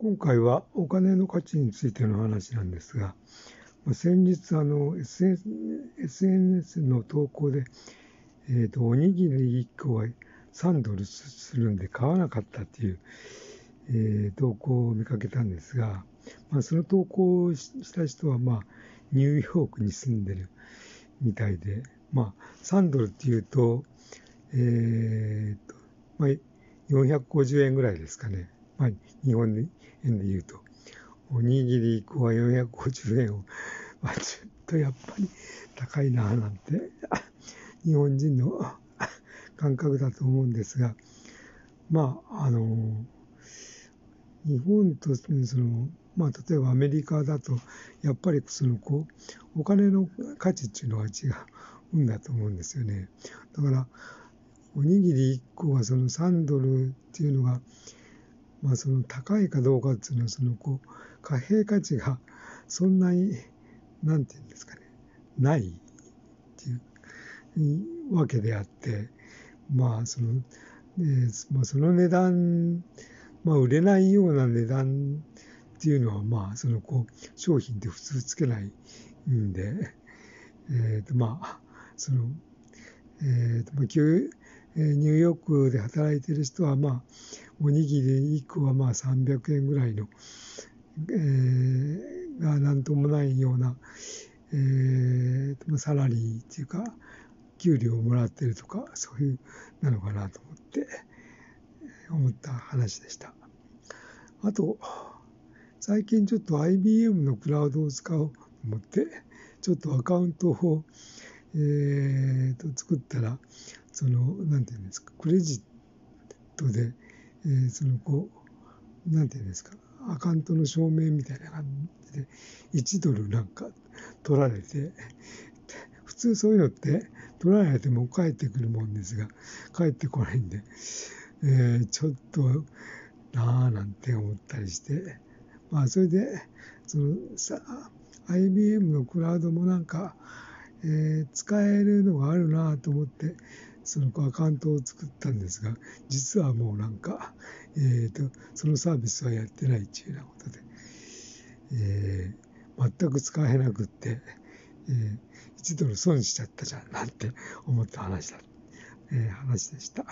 今回はお金の価値についての話なんですが、先日あの SNS の投稿で、えーと、おにぎり1個は3ドルするんで買わなかったっていう、えー、投稿を見かけたんですが、まあ、その投稿をした人は、まあ、ニューヨークに住んでるみたいで、まあ、3ドルっていうと、えーとまあ、450円ぐらいですかね。まあ、日本円で言うと、おにぎり1個は450円を、まあ、ちょっとやっぱり高いななんて、日本人の感覚だと思うんですが、まあ、あの、日本とその、まあ、例えばアメリカだと、やっぱりそのこう、お金の価値っていうのは違うんだと思うんですよね。だから、おにぎり1個がその3ドルっていうのが、まあ、その高いかどうかっていうのはそのこう貨幣価値がそんなになんていうんですかねないっていうわけであってまあその、ねまあ、その値段、まあ、売れないような値段っていうのはまあそのこう商品って普通つけないんで、えー、とまあそのえーとまあ、ニューヨークで働いてる人はまあおにぎり1個はまあ300円ぐらいの、えー、がなんともないような、えー、サラリーっていうか、給料をもらってるとか、そういうなのかなと思って、思った話でした。あと、最近ちょっと IBM のクラウドを使おうと思って、ちょっとアカウントを、えー、と作ったら、その、なんていうんですか、クレジットで、えー、そのこう、なんていうんですか、アカウントの証明みたいな感じで、1ドルなんか取られて、普通そういうのって取られても帰ってくるもんですが、帰ってこないんで、えー、ちょっとなあなんて思ったりして、まあそれで、そのさ、IBM のクラウドもなんか、えー、使えるのがあるなと思って、そのアカウントを作ったんですが、実はもうなんか、えーと、そのサービスはやってないっていうようなことで、えー、全く使えなくって、えー、1ドル損しちゃったじゃんなんて思った話だ、えー、話でした。